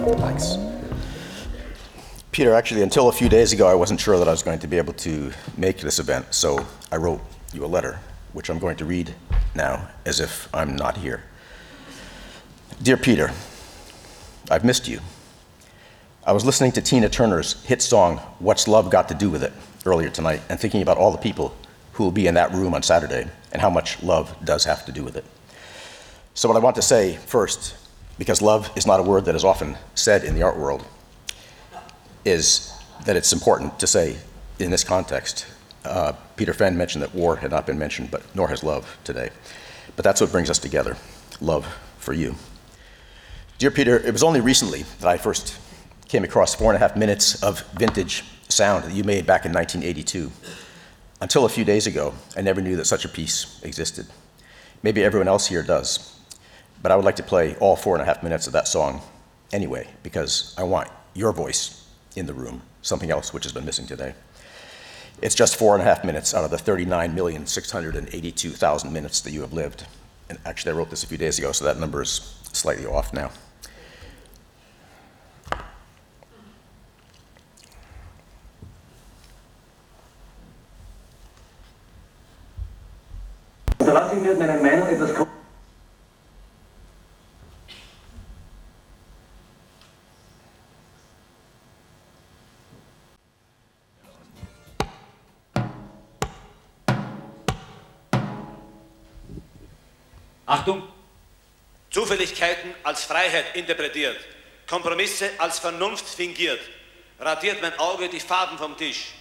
Thanks. Peter, actually, until a few days ago, I wasn't sure that I was going to be able to make this event, so I wrote you a letter, which I'm going to read now as if I'm not here. Dear Peter, I've missed you. I was listening to Tina Turner's hit song, What's Love Got to Do with It, earlier tonight, and thinking about all the people who will be in that room on Saturday and how much love does have to do with it. So, what I want to say first, because love is not a word that is often said in the art world, is that it's important to say in this context. Uh, Peter Fenn mentioned that war had not been mentioned, but nor has love today. But that's what brings us together love for you. Dear Peter, it was only recently that I first came across four and a half minutes of vintage sound that you made back in 1982. Until a few days ago, I never knew that such a piece existed. Maybe everyone else here does. But I would like to play all four and a half minutes of that song anyway, because I want your voice in the room, something else which has been missing today. It's just four and a half minutes out of the 39,682,000 minutes that you have lived. And actually, I wrote this a few days ago, so that number is slightly off now. Achtung! Zufälligkeiten als Freiheit interpretiert, Kompromisse als Vernunft fingiert, radiert mein Auge die Farben vom Tisch.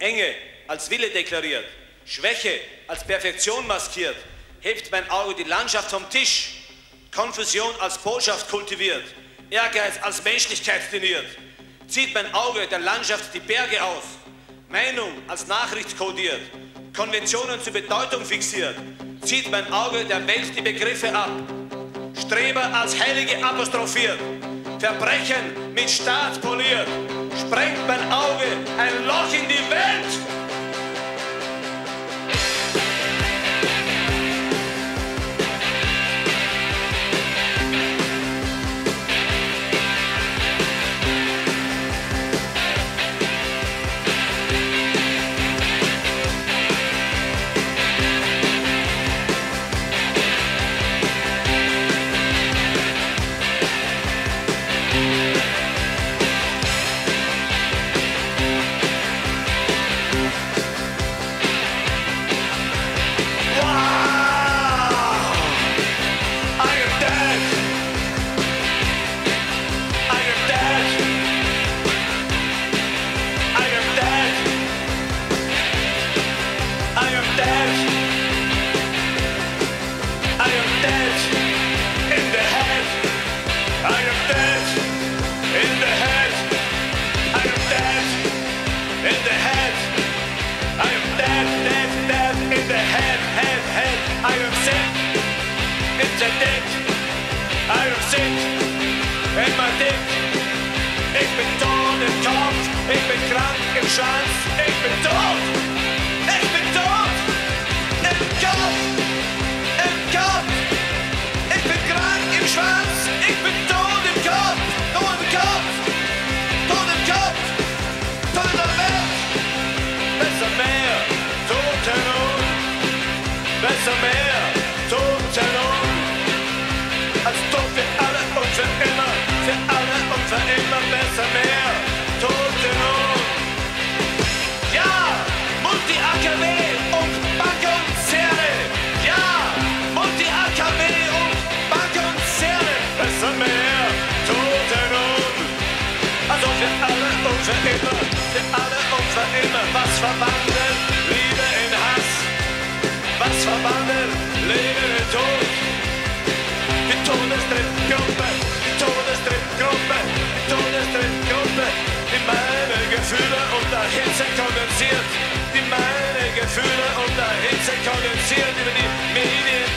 Enge als Wille deklariert, Schwäche als Perfektion maskiert, hebt mein Auge die Landschaft vom Tisch. Konfusion als Botschaft kultiviert, Ehrgeiz als Menschlichkeit trainiert, zieht mein Auge der Landschaft die Berge aus. Meinung als Nachricht kodiert, Konventionen zur Bedeutung fixiert, zieht mein Auge der Welt die Begriffe ab. Streber als Heilige apostrophiert, Verbrechen mit Staat poliert, sprengt mein Auge ein Loch in die Welt. Bye. dick. Ich bin tot im Kopf, ich bin krank im Schwanz, ich bin tot. pensamento. Hitze kondensiert, die meine Gefühle unter Hitze kondensiert über die Medien.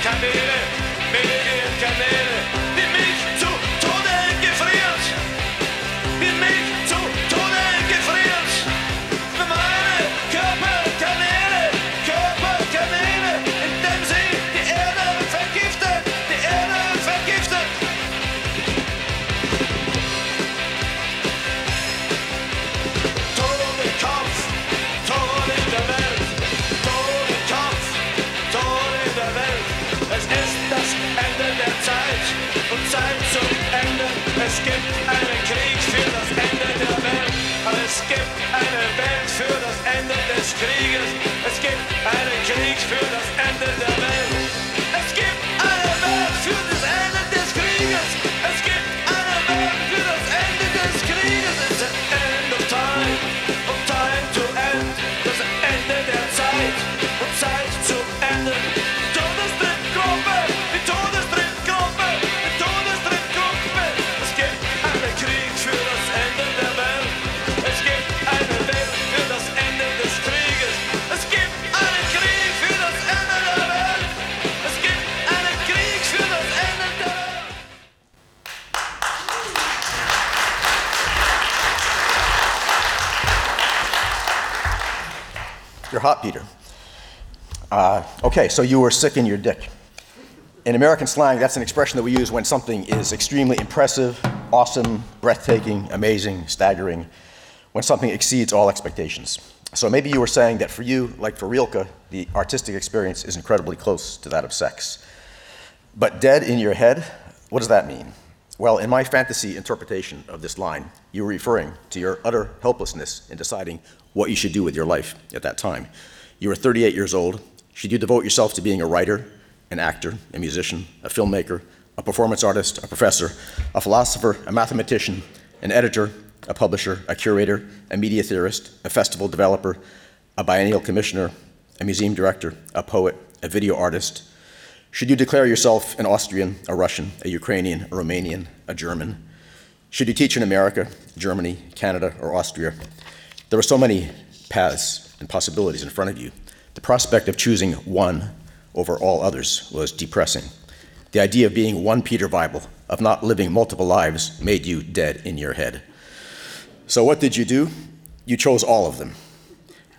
Es gibt einen Krieg für das Ende der Welt, es gibt eine Welt für das Ende des Krieges. Es gibt einen Krieg für das Ende der Welt. Es gibt eine Welt für das You're hot, Peter. Uh, okay, so you were sick in your dick. In American slang, that's an expression that we use when something is extremely impressive, awesome, breathtaking, amazing, staggering, when something exceeds all expectations. So maybe you were saying that for you, like for Rilke, the artistic experience is incredibly close to that of sex. But dead in your head, what does that mean? Well, in my fantasy interpretation of this line, you were referring to your utter helplessness in deciding what you should do with your life at that time. You were 38 years old. Should you devote yourself to being a writer, an actor, a musician, a filmmaker, a performance artist, a professor, a philosopher, a mathematician, an editor, a publisher, a curator, a media theorist, a festival developer, a biennial commissioner, a museum director, a poet, a video artist? Should you declare yourself an Austrian, a Russian, a Ukrainian, a Romanian, a German? Should you teach in America, Germany, Canada, or Austria? There were so many paths and possibilities in front of you. The prospect of choosing one over all others was depressing. The idea of being one Peter Weibel, of not living multiple lives, made you dead in your head. So, what did you do? You chose all of them.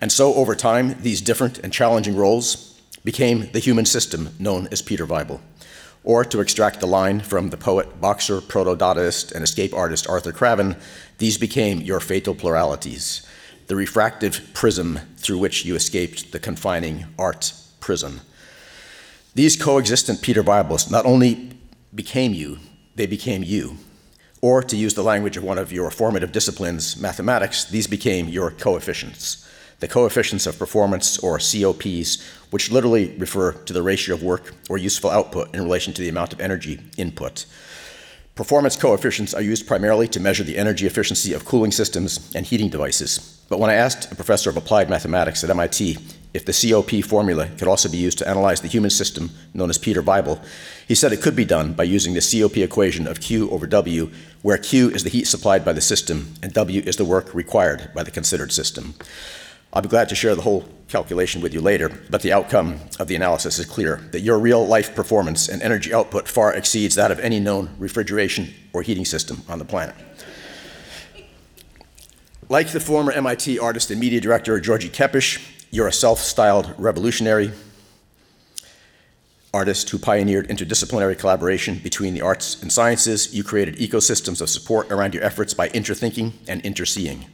And so, over time, these different and challenging roles became the human system known as Peter Weibel. Or, to extract the line from the poet, boxer, proto Dadaist, and escape artist Arthur Cravan, these became your fatal pluralities, the refractive prism through which you escaped the confining art prison. These coexistent Peter Weibels not only became you, they became you. Or, to use the language of one of your formative disciplines, mathematics, these became your coefficients the coefficients of performance, or COPs, which literally refer to the ratio of work or useful output in relation to the amount of energy input. Performance coefficients are used primarily to measure the energy efficiency of cooling systems and heating devices. But when I asked a professor of applied mathematics at MIT if the COP formula could also be used to analyze the human system known as Peter Weibel, he said it could be done by using the COP equation of Q over W, where Q is the heat supplied by the system and W is the work required by the considered system. I'll be glad to share the whole calculation with you later, but the outcome of the analysis is clear that your real life performance and energy output far exceeds that of any known refrigeration or heating system on the planet. Like the former MIT artist and media director György Kepes, you're a self styled revolutionary artist who pioneered interdisciplinary collaboration between the arts and sciences. You created ecosystems of support around your efforts by interthinking and interseeing.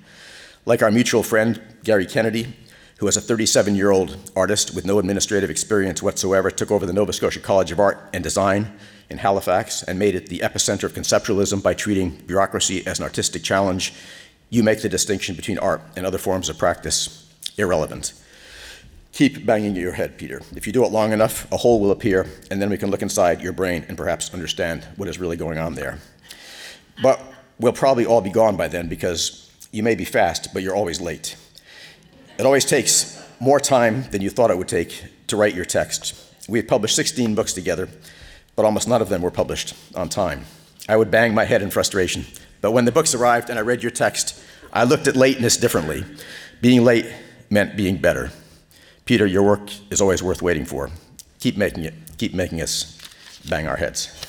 Like our mutual friend, Garry Kennedy, who as a 37 year old artist with no administrative experience whatsoever took over the Nova Scotia College of Art and Design in Halifax and made it the epicenter of conceptualism by treating bureaucracy as an artistic challenge, you make the distinction between art and other forms of practice irrelevant. Keep banging your head, Peter. If you do it long enough, a hole will appear, and then we can look inside your brain and perhaps understand what is really going on there. But we'll probably all be gone by then because you may be fast, but you're always late. It always takes more time than you thought it would take to write your text. We have published 16 books together, but almost none of them were published on time. I would bang my head in frustration, but when the books arrived and I read your text, I looked at lateness differently. Being late meant being better. Peter, your work is always worth waiting for. Keep making it, keep making us bang our heads.